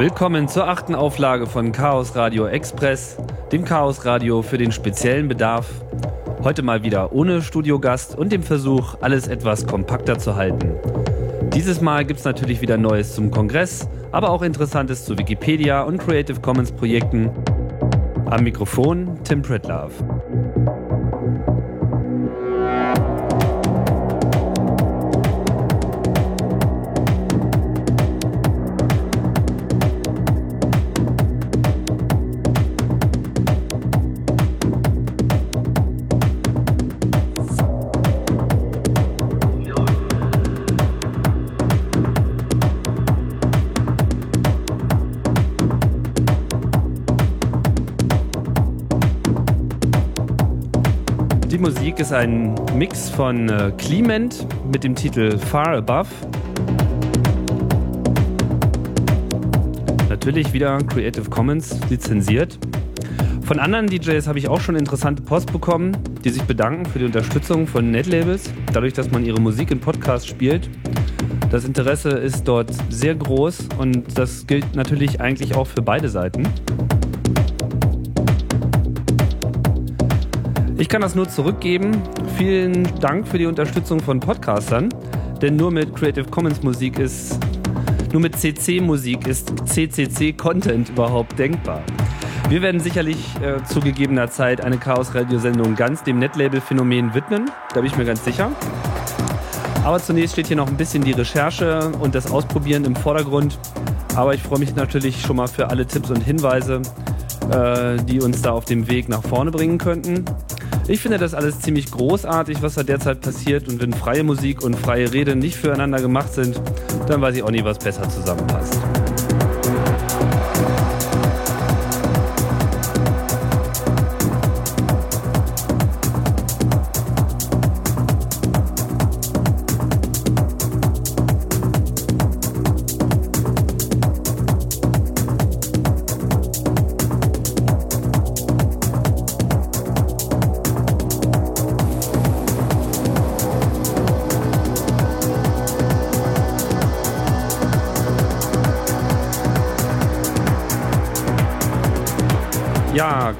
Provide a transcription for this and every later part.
Willkommen zur achten Auflage von Chaos Radio Express, dem Chaos Radio für den speziellen Bedarf. Heute mal wieder ohne Studiogast und dem Versuch, alles etwas kompakter zu halten. Dieses Mal gibt es natürlich wieder Neues zum Kongress, aber auch Interessantes zu Wikipedia und Creative Commons Projekten. Am Mikrofon Tim Pritlove. Musik ist ein Mix von äh, Clement mit dem Titel Far Above. Natürlich wieder Creative Commons lizenziert. Von anderen DJs habe ich auch schon interessante Post bekommen, die sich bedanken für die Unterstützung von Netlabels, dadurch, dass man ihre Musik in Podcasts spielt. Das Interesse ist dort sehr groß und das gilt natürlich eigentlich auch für beide Seiten. Ich kann das nur zurückgeben. Vielen Dank für die Unterstützung von Podcastern, denn nur mit Creative Commons Musik ist, nur mit CC Musik ist CCC Content überhaupt denkbar. Wir werden sicherlich äh, zu gegebener Zeit eine Chaos Radio Sendung ganz dem Netlabel Phänomen widmen, da bin ich mir ganz sicher. Aber zunächst steht hier noch ein bisschen die Recherche und das Ausprobieren im Vordergrund. Aber ich freue mich natürlich schon mal für alle Tipps und Hinweise, äh, die uns da auf dem Weg nach vorne bringen könnten. Ich finde das alles ziemlich großartig, was da derzeit passiert. Und wenn freie Musik und freie Rede nicht füreinander gemacht sind, dann weiß ich auch nie, was besser zusammenpasst.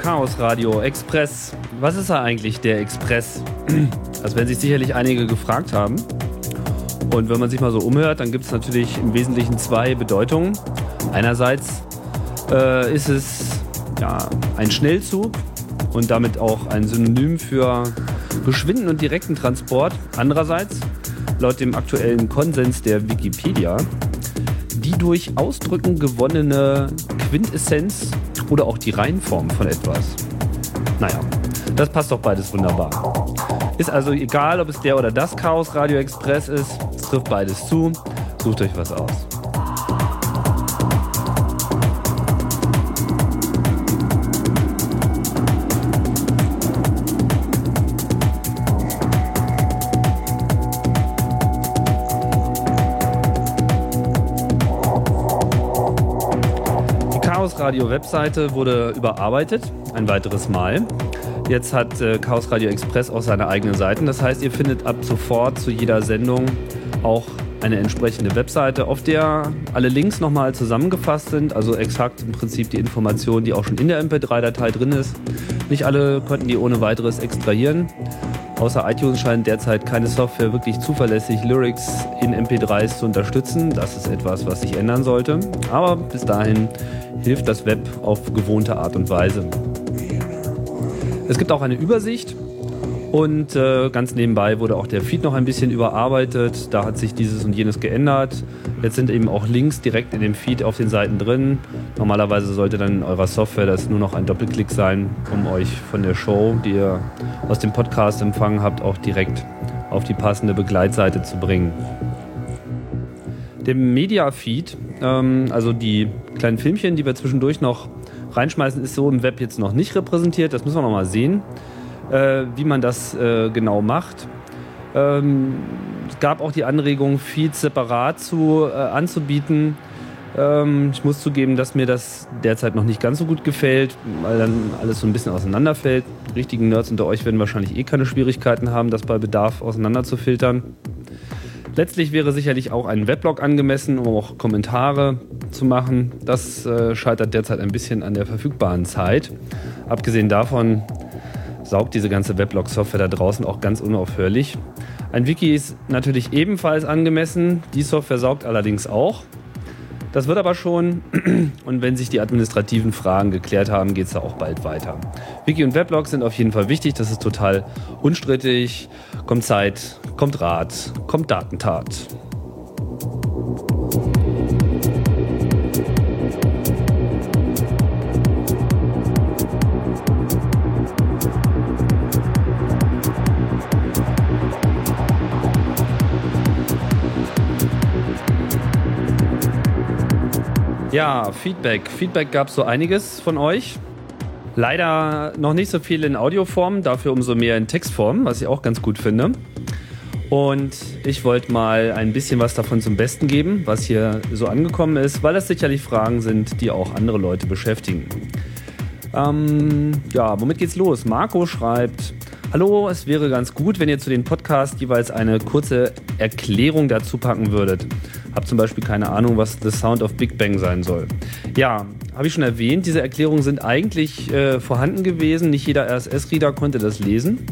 Chaos Radio Express. Was ist da eigentlich der Express? Das werden sich sicherlich einige gefragt haben. Und wenn man sich mal so umhört, dann gibt es natürlich im Wesentlichen zwei Bedeutungen. Einerseits äh, ist es ja, ein Schnellzug und damit auch ein Synonym für geschwinden und direkten Transport. Andererseits, laut dem aktuellen Konsens der Wikipedia, die durch Ausdrücken gewonnene Quintessenz oder auch die Reihenform von etwas. Naja, das passt doch beides wunderbar. Ist also egal, ob es der oder das Chaos Radio Express ist, es trifft beides zu. Sucht euch was aus. Radio-Webseite wurde überarbeitet, ein weiteres Mal. Jetzt hat äh, Chaos Radio Express auch seine eigenen Seiten. Das heißt, ihr findet ab sofort zu jeder Sendung auch eine entsprechende Webseite, auf der alle Links nochmal zusammengefasst sind, also exakt im Prinzip die Information, die auch schon in der MP3-Datei drin ist. Nicht alle konnten die ohne weiteres extrahieren. Außer iTunes scheint derzeit keine Software wirklich zuverlässig Lyrics in MP3s zu unterstützen. Das ist etwas, was sich ändern sollte. Aber bis dahin hilft das Web auf gewohnte Art und Weise. Es gibt auch eine Übersicht und äh, ganz nebenbei wurde auch der Feed noch ein bisschen überarbeitet. Da hat sich dieses und jenes geändert. Jetzt sind eben auch Links direkt in dem Feed auf den Seiten drin. Normalerweise sollte dann in eurer Software das nur noch ein Doppelklick sein, um euch von der Show, die ihr aus dem Podcast empfangen habt, auch direkt auf die passende Begleitseite zu bringen. Der Media-Feed, ähm, also die kleinen Filmchen, die wir zwischendurch noch reinschmeißen, ist so im Web jetzt noch nicht repräsentiert. Das müssen wir noch mal sehen, äh, wie man das äh, genau macht. Ähm, es gab auch die Anregung, Feeds separat zu, äh, anzubieten. Ähm, ich muss zugeben, dass mir das derzeit noch nicht ganz so gut gefällt, weil dann alles so ein bisschen auseinanderfällt. Die richtigen Nerds unter euch werden wahrscheinlich eh keine Schwierigkeiten haben, das bei Bedarf auseinanderzufiltern. Letztlich wäre sicherlich auch ein Weblog angemessen, um auch Kommentare zu machen. Das äh, scheitert derzeit ein bisschen an der verfügbaren Zeit. Abgesehen davon saugt diese ganze Weblog-Software da draußen auch ganz unaufhörlich. Ein Wiki ist natürlich ebenfalls angemessen. Die Software saugt allerdings auch. Das wird aber schon, und wenn sich die administrativen Fragen geklärt haben, geht es da auch bald weiter. Wiki und Weblog sind auf jeden Fall wichtig, das ist total unstrittig. Kommt Zeit, kommt Rat, kommt Datentat. Ja, Feedback. Feedback gab es so einiges von euch. Leider noch nicht so viel in Audioform, dafür umso mehr in Textform, was ich auch ganz gut finde. Und ich wollte mal ein bisschen was davon zum Besten geben, was hier so angekommen ist, weil das sicherlich Fragen sind, die auch andere Leute beschäftigen. Ähm, ja, womit geht's los? Marco schreibt, Hallo, es wäre ganz gut, wenn ihr zu den Podcasts jeweils eine kurze Erklärung dazu packen würdet. Hab zum Beispiel keine Ahnung, was The Sound of Big Bang sein soll. Ja, habe ich schon erwähnt, diese Erklärungen sind eigentlich äh, vorhanden gewesen. Nicht jeder RSS-Reader konnte das lesen.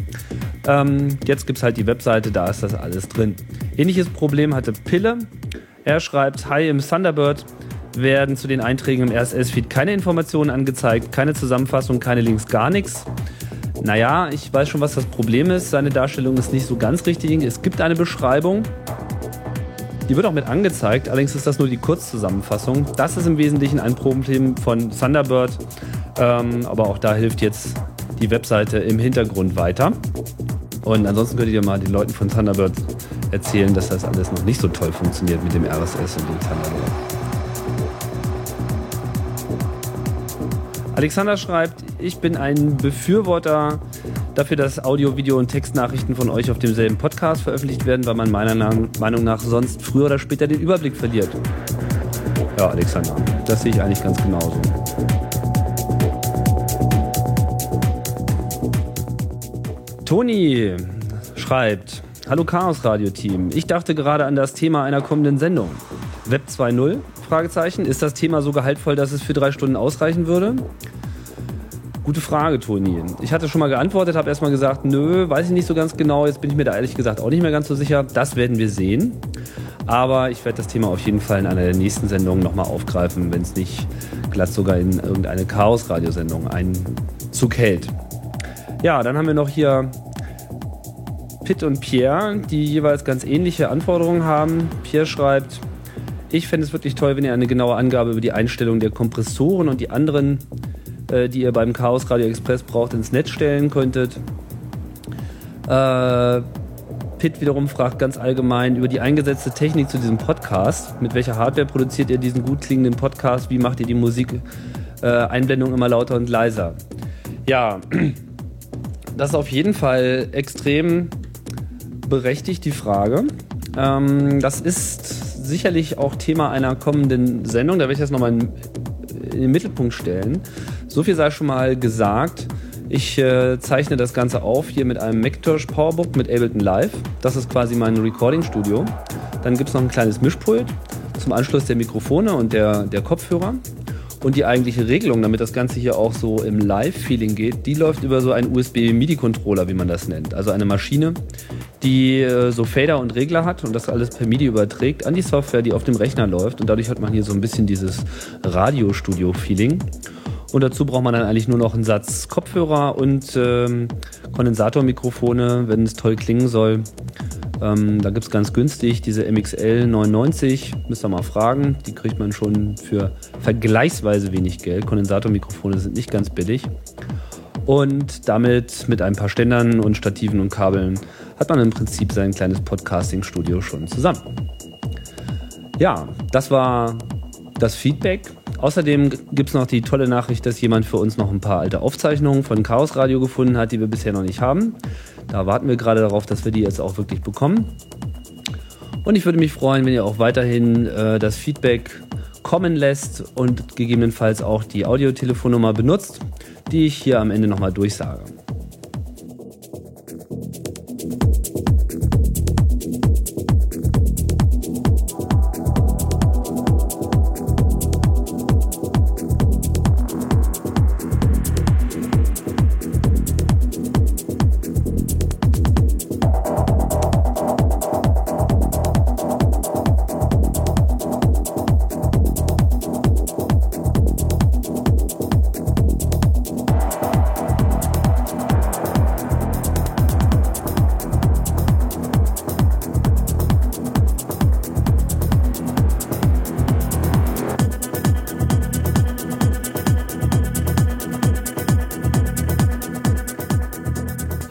Ähm, jetzt gibt es halt die Webseite, da ist das alles drin. Ähnliches Problem hatte Pille. Er schreibt, Hi im Thunderbird werden zu den Einträgen im RSS-Feed keine Informationen angezeigt, keine Zusammenfassung, keine Links, gar nichts. Naja, ich weiß schon, was das Problem ist. Seine Darstellung ist nicht so ganz richtig. Es gibt eine Beschreibung. Die wird auch mit angezeigt, allerdings ist das nur die Kurzzusammenfassung. Das ist im Wesentlichen ein Problem von Thunderbird, ähm, aber auch da hilft jetzt die Webseite im Hintergrund weiter. Und ansonsten könnt ihr mal den Leuten von Thunderbird erzählen, dass das alles noch nicht so toll funktioniert mit dem RSS und dem Thunderbird. Alexander schreibt, ich bin ein Befürworter dafür, dass Audio, Video und Textnachrichten von euch auf demselben Podcast veröffentlicht werden, weil man meiner Meinung nach sonst früher oder später den Überblick verliert. Ja, Alexander, das sehe ich eigentlich ganz genauso. Toni schreibt, Hallo Chaos Radio Team. Ich dachte gerade an das Thema einer kommenden Sendung. Web 2.0? Fragezeichen. Ist das Thema so gehaltvoll, dass es für drei Stunden ausreichen würde? Gute Frage, Toni. Ich hatte schon mal geantwortet, habe erstmal gesagt, nö, weiß ich nicht so ganz genau. Jetzt bin ich mir da ehrlich gesagt auch nicht mehr ganz so sicher. Das werden wir sehen. Aber ich werde das Thema auf jeden Fall in einer der nächsten Sendungen nochmal aufgreifen, wenn es nicht glatt sogar in irgendeine Chaos-Radiosendung Einzug hält. Ja, dann haben wir noch hier Pitt und Pierre, die jeweils ganz ähnliche Anforderungen haben. Pierre schreibt, ich fände es wirklich toll, wenn ihr eine genaue Angabe über die Einstellung der Kompressoren und die anderen, äh, die ihr beim Chaos Radio Express braucht, ins Netz stellen könntet. Äh, Pitt wiederum fragt ganz allgemein über die eingesetzte Technik zu diesem Podcast. Mit welcher Hardware produziert ihr diesen gut klingenden Podcast? Wie macht ihr die Musik äh, immer lauter und leiser? Ja, das ist auf jeden Fall extrem berechtigt, die Frage. Ähm, das ist sicherlich auch Thema einer kommenden Sendung. Da werde ich das nochmal in den Mittelpunkt stellen. So viel sei schon mal gesagt. Ich äh, zeichne das Ganze auf hier mit einem Macintosh Powerbook mit Ableton Live. Das ist quasi mein Recording-Studio. Dann gibt es noch ein kleines Mischpult zum Anschluss der Mikrofone und der, der Kopfhörer. Und die eigentliche Regelung, damit das Ganze hier auch so im Live-Feeling geht, die läuft über so einen USB-MIDI-Controller, wie man das nennt. Also eine Maschine, die äh, so Fader und Regler hat und das alles per MIDI überträgt an die Software, die auf dem Rechner läuft. Und dadurch hat man hier so ein bisschen dieses Radiostudio-Feeling. Und dazu braucht man dann eigentlich nur noch einen Satz Kopfhörer und ähm, Kondensatormikrofone, wenn es toll klingen soll. Ähm, da gibt es ganz günstig diese MXL 99, müsst ihr mal fragen. Die kriegt man schon für vergleichsweise wenig Geld. Kondensatormikrofone sind nicht ganz billig. Und damit mit ein paar Ständern und Stativen und Kabeln hat man im Prinzip sein kleines Podcasting-Studio schon zusammen. Ja, das war das Feedback. Außerdem gibt es noch die tolle Nachricht, dass jemand für uns noch ein paar alte Aufzeichnungen von Chaos Radio gefunden hat, die wir bisher noch nicht haben. Da warten wir gerade darauf, dass wir die jetzt auch wirklich bekommen. Und ich würde mich freuen, wenn ihr auch weiterhin äh, das Feedback kommen lässt und gegebenenfalls auch die Audiotelefonnummer benutzt, die ich hier am Ende nochmal durchsage.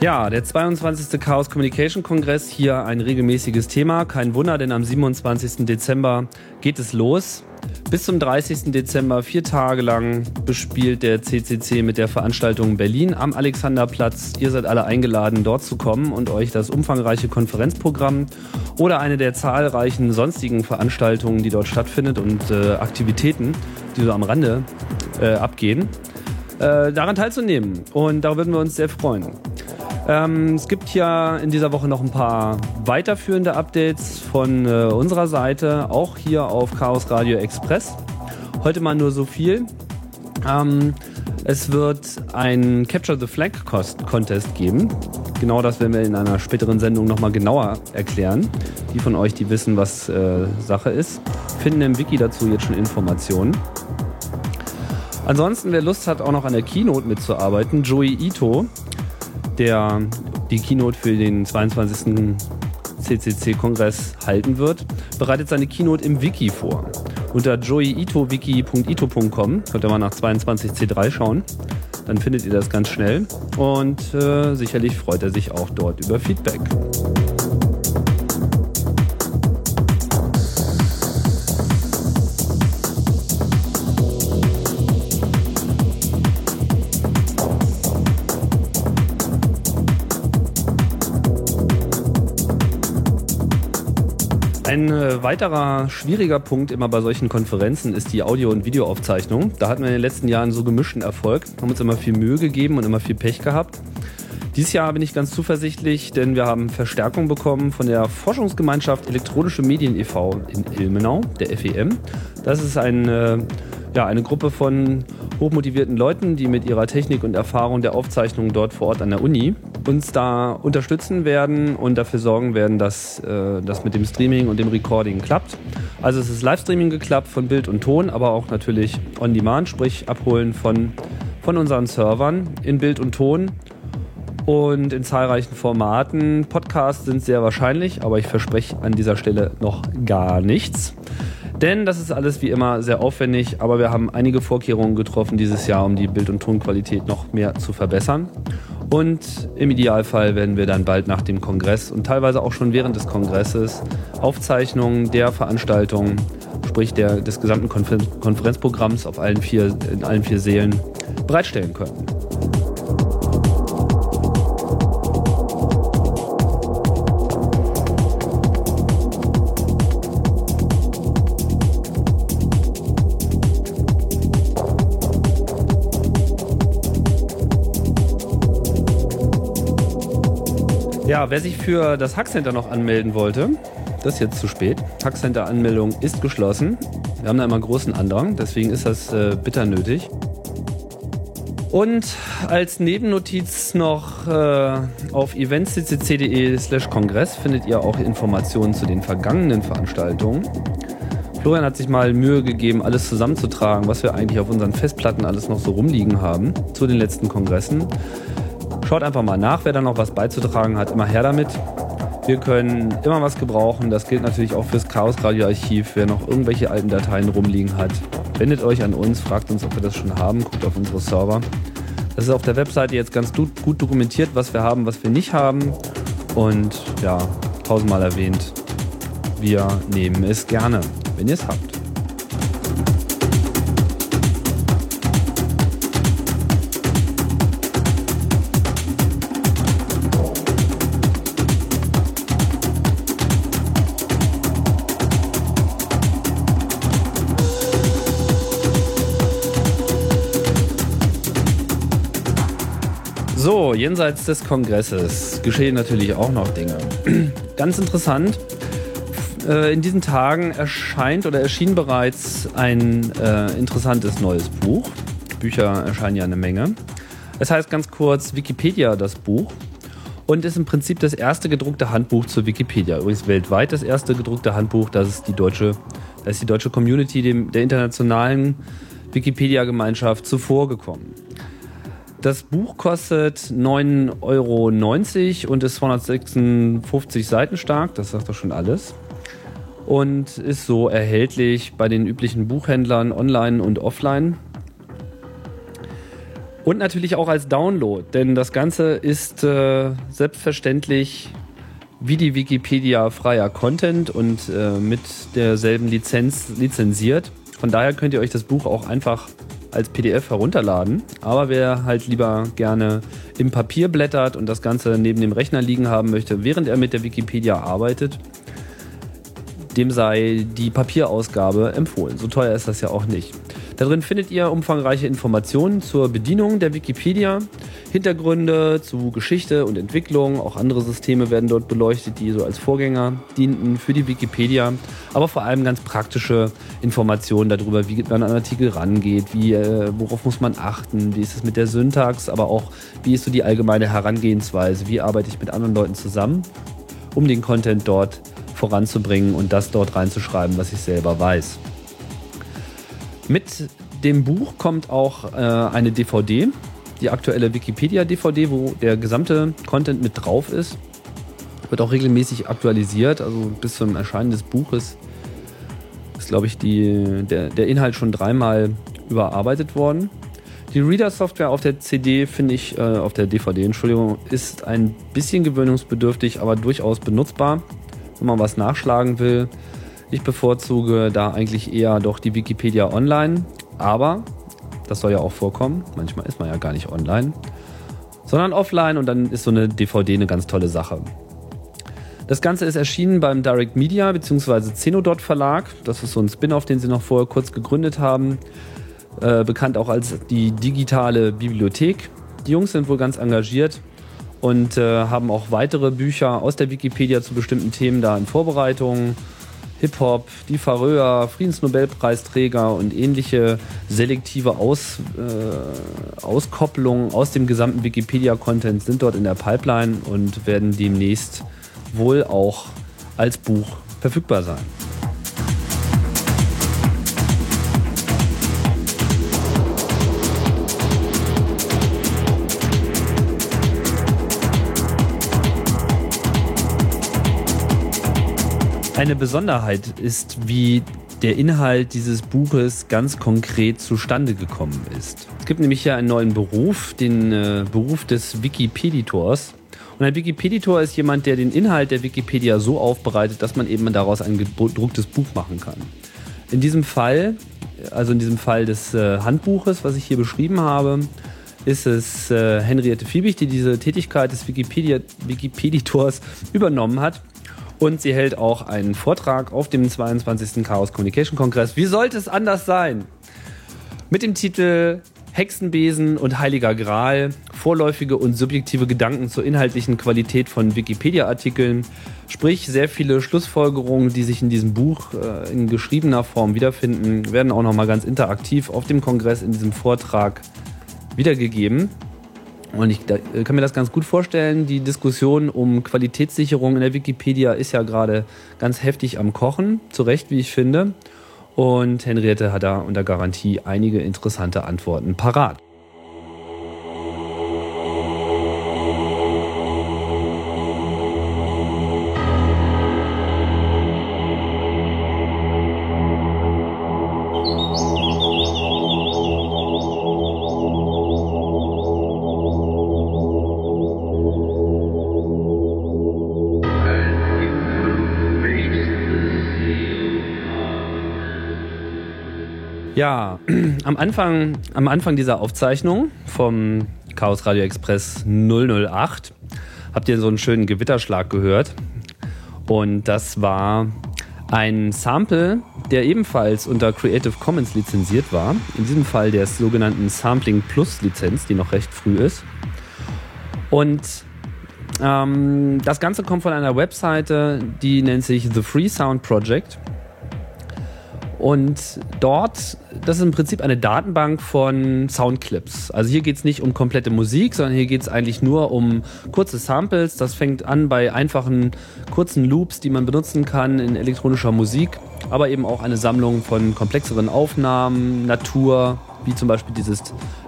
Ja, der 22. Chaos Communication Kongress, hier ein regelmäßiges Thema. Kein Wunder, denn am 27. Dezember geht es los. Bis zum 30. Dezember, vier Tage lang, bespielt der CCC mit der Veranstaltung Berlin am Alexanderplatz. Ihr seid alle eingeladen, dort zu kommen und euch das umfangreiche Konferenzprogramm oder eine der zahlreichen sonstigen Veranstaltungen, die dort stattfindet und äh, Aktivitäten, die so am Rande äh, abgehen, äh, daran teilzunehmen. Und da würden wir uns sehr freuen. Ähm, es gibt ja in dieser Woche noch ein paar weiterführende Updates von äh, unserer Seite, auch hier auf Chaos Radio Express. Heute mal nur so viel. Ähm, es wird ein Capture the Flag Contest geben. Genau das werden wir in einer späteren Sendung nochmal genauer erklären. Die von euch, die wissen, was äh, Sache ist, finden im Wiki dazu jetzt schon Informationen. Ansonsten, wer Lust hat, auch noch an der Keynote mitzuarbeiten, Joey Ito der die Keynote für den 22. CCC-Kongress halten wird, bereitet seine Keynote im Wiki vor. Unter joeyitowiki.ito.com könnt ihr mal nach 22C3 schauen. Dann findet ihr das ganz schnell und äh, sicherlich freut er sich auch dort über Feedback. Ein äh, weiterer schwieriger Punkt immer bei solchen Konferenzen ist die Audio- und Videoaufzeichnung. Da hatten wir in den letzten Jahren so gemischten Erfolg, haben uns immer viel Mühe gegeben und immer viel Pech gehabt. Dieses Jahr bin ich ganz zuversichtlich, denn wir haben Verstärkung bekommen von der Forschungsgemeinschaft Elektronische Medien e.V. in Ilmenau, der FEM. Das ist ein, äh, ja, eine Gruppe von hochmotivierten Leuten, die mit ihrer Technik und Erfahrung der Aufzeichnung dort vor Ort an der Uni uns da unterstützen werden und dafür sorgen werden, dass äh, das mit dem Streaming und dem Recording klappt. Also es ist Livestreaming geklappt von Bild und Ton, aber auch natürlich on demand, sprich abholen von, von unseren Servern in Bild und Ton und in zahlreichen Formaten. Podcasts sind sehr wahrscheinlich, aber ich verspreche an dieser Stelle noch gar nichts. Denn das ist alles wie immer sehr aufwendig, aber wir haben einige Vorkehrungen getroffen dieses Jahr, um die Bild- und Tonqualität noch mehr zu verbessern. Und im Idealfall werden wir dann bald nach dem Kongress und teilweise auch schon während des Kongresses Aufzeichnungen der Veranstaltung, sprich der, des gesamten Konferenzprogramms auf allen vier, in allen vier Seelen bereitstellen können. Ja, wer sich für das Hackcenter noch anmelden wollte, das ist jetzt zu spät. Hackcenter-Anmeldung ist geschlossen. Wir haben da immer großen Andrang, deswegen ist das äh, bitter nötig. Und als Nebennotiz noch äh, auf eventccc.de slash Kongress findet ihr auch Informationen zu den vergangenen Veranstaltungen. Florian hat sich mal Mühe gegeben, alles zusammenzutragen, was wir eigentlich auf unseren Festplatten alles noch so rumliegen haben zu den letzten Kongressen. Schaut einfach mal nach, wer da noch was beizutragen hat. Immer her damit. Wir können immer was gebrauchen. Das gilt natürlich auch fürs Chaos Radio Archiv. Wer noch irgendwelche alten Dateien rumliegen hat, wendet euch an uns, fragt uns, ob wir das schon haben, guckt auf unsere Server. Das ist auf der Webseite jetzt ganz gut dokumentiert, was wir haben, was wir nicht haben. Und ja, tausendmal erwähnt, wir nehmen es gerne, wenn ihr es habt. Jenseits des Kongresses geschehen natürlich auch noch Dinge. Ganz interessant. Äh, in diesen Tagen erscheint oder erschien bereits ein äh, interessantes neues Buch. Bücher erscheinen ja eine Menge. Es heißt ganz kurz Wikipedia das Buch und ist im Prinzip das erste gedruckte Handbuch zur Wikipedia. Übrigens weltweit das erste gedruckte Handbuch, das ist die deutsche, da ist die deutsche Community dem, der internationalen Wikipedia-Gemeinschaft zuvorgekommen. Das Buch kostet 9,90 Euro und ist 256 Seiten stark, das sagt doch schon alles. Und ist so erhältlich bei den üblichen Buchhändlern online und offline. Und natürlich auch als Download, denn das Ganze ist äh, selbstverständlich wie die Wikipedia freier Content und äh, mit derselben Lizenz lizenziert. Von daher könnt ihr euch das Buch auch einfach als PDF herunterladen. Aber wer halt lieber gerne im Papier blättert und das Ganze neben dem Rechner liegen haben möchte, während er mit der Wikipedia arbeitet, dem sei die Papierausgabe empfohlen. So teuer ist das ja auch nicht. Darin findet ihr umfangreiche Informationen zur Bedienung der Wikipedia, Hintergründe zu Geschichte und Entwicklung, auch andere Systeme werden dort beleuchtet, die so als Vorgänger dienten für die Wikipedia, aber vor allem ganz praktische Informationen darüber, wie man an Artikel rangeht, wie, äh, worauf muss man achten, wie ist es mit der Syntax, aber auch wie ist so die allgemeine Herangehensweise, wie arbeite ich mit anderen Leuten zusammen, um den Content dort voranzubringen und das dort reinzuschreiben, was ich selber weiß. Mit dem Buch kommt auch äh, eine DVD, die aktuelle Wikipedia-DVD, wo der gesamte Content mit drauf ist. Wird auch regelmäßig aktualisiert, also bis zum Erscheinen des Buches ist, glaube ich, die, der, der Inhalt schon dreimal überarbeitet worden. Die Reader-Software auf der CD finde ich, äh, auf der DVD, Entschuldigung, ist ein bisschen gewöhnungsbedürftig, aber durchaus benutzbar, wenn man was nachschlagen will. Ich bevorzuge da eigentlich eher doch die Wikipedia online, aber das soll ja auch vorkommen. Manchmal ist man ja gar nicht online, sondern offline und dann ist so eine DVD eine ganz tolle Sache. Das Ganze ist erschienen beim Direct Media bzw. Zenodot Verlag. Das ist so ein Spin-off, den sie noch vorher kurz gegründet haben. Äh, bekannt auch als die digitale Bibliothek. Die Jungs sind wohl ganz engagiert und äh, haben auch weitere Bücher aus der Wikipedia zu bestimmten Themen da in Vorbereitung. Hip-Hop, die Faröer, Friedensnobelpreisträger und ähnliche selektive aus, äh, Auskopplungen aus dem gesamten Wikipedia-Content sind dort in der Pipeline und werden demnächst wohl auch als Buch verfügbar sein. Eine Besonderheit ist, wie der Inhalt dieses Buches ganz konkret zustande gekommen ist. Es gibt nämlich hier einen neuen Beruf, den äh, Beruf des Wikipeditors. Und ein Wikipeditor ist jemand, der den Inhalt der Wikipedia so aufbereitet, dass man eben daraus ein gedrucktes Buch machen kann. In diesem Fall, also in diesem Fall des äh, Handbuches, was ich hier beschrieben habe, ist es äh, Henriette Fiebig, die diese Tätigkeit des Wikipedia Wikipeditors übernommen hat. Und sie hält auch einen Vortrag auf dem 22. Chaos Communication Kongress. Wie sollte es anders sein? Mit dem Titel Hexenbesen und Heiliger Gral, vorläufige und subjektive Gedanken zur inhaltlichen Qualität von Wikipedia-Artikeln, sprich sehr viele Schlussfolgerungen, die sich in diesem Buch äh, in geschriebener Form wiederfinden, werden auch nochmal ganz interaktiv auf dem Kongress in diesem Vortrag wiedergegeben. Und ich äh, kann mir das ganz gut vorstellen. Die Diskussion um Qualitätssicherung in der Wikipedia ist ja gerade ganz heftig am Kochen, zu Recht, wie ich finde. Und Henriette hat da unter Garantie einige interessante Antworten parat. Ja, am Anfang, am Anfang dieser Aufzeichnung vom Chaos Radio Express 008 habt ihr so einen schönen Gewitterschlag gehört. Und das war ein Sample, der ebenfalls unter Creative Commons lizenziert war. In diesem Fall der sogenannten Sampling Plus Lizenz, die noch recht früh ist. Und ähm, das Ganze kommt von einer Webseite, die nennt sich The Free Sound Project. Und dort, das ist im Prinzip eine Datenbank von Soundclips. Also hier geht es nicht um komplette Musik, sondern hier geht es eigentlich nur um kurze Samples. Das fängt an bei einfachen kurzen Loops, die man benutzen kann in elektronischer Musik, aber eben auch eine Sammlung von komplexeren Aufnahmen, Natur, wie zum Beispiel dieses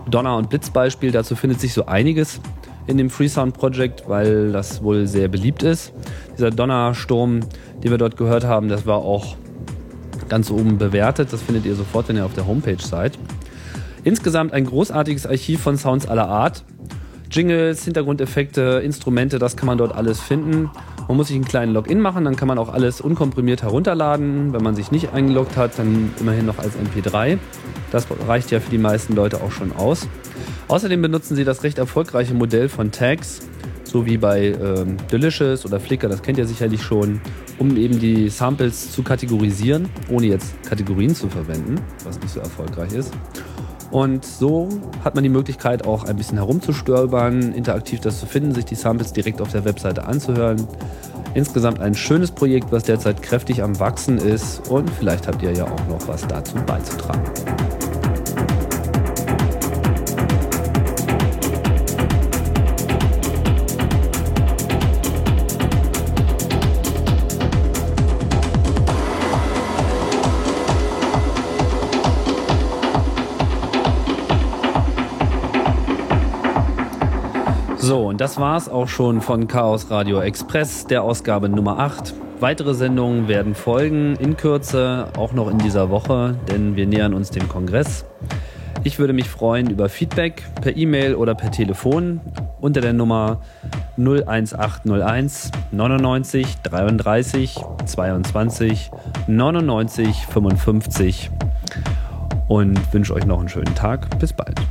Donner- und Blitzbeispiel. Dazu findet sich so einiges in dem Freesound Project, weil das wohl sehr beliebt ist. Dieser Donnersturm, den wir dort gehört haben, das war auch ganz oben bewertet. Das findet ihr sofort, wenn ihr auf der Homepage seid. Insgesamt ein großartiges Archiv von Sounds aller Art. Jingles, Hintergrundeffekte, Instrumente, das kann man dort alles finden. Man muss sich einen kleinen Login machen, dann kann man auch alles unkomprimiert herunterladen. Wenn man sich nicht eingeloggt hat, dann immerhin noch als MP3. Das reicht ja für die meisten Leute auch schon aus. Außerdem benutzen sie das recht erfolgreiche Modell von Tags, so wie bei ähm, Delicious oder Flickr, das kennt ihr sicherlich schon, um eben die Samples zu kategorisieren, ohne jetzt Kategorien zu verwenden, was nicht so erfolgreich ist. Und so hat man die Möglichkeit, auch ein bisschen herumzustöbern, interaktiv das zu finden, sich die Samples direkt auf der Webseite anzuhören. Insgesamt ein schönes Projekt, was derzeit kräftig am Wachsen ist und vielleicht habt ihr ja auch noch was dazu beizutragen. So, und das war's auch schon von Chaos Radio Express, der Ausgabe Nummer 8. Weitere Sendungen werden folgen in Kürze, auch noch in dieser Woche, denn wir nähern uns dem Kongress. Ich würde mich freuen über Feedback per E-Mail oder per Telefon unter der Nummer 01801 99 33 22 99 55 und wünsche euch noch einen schönen Tag. Bis bald.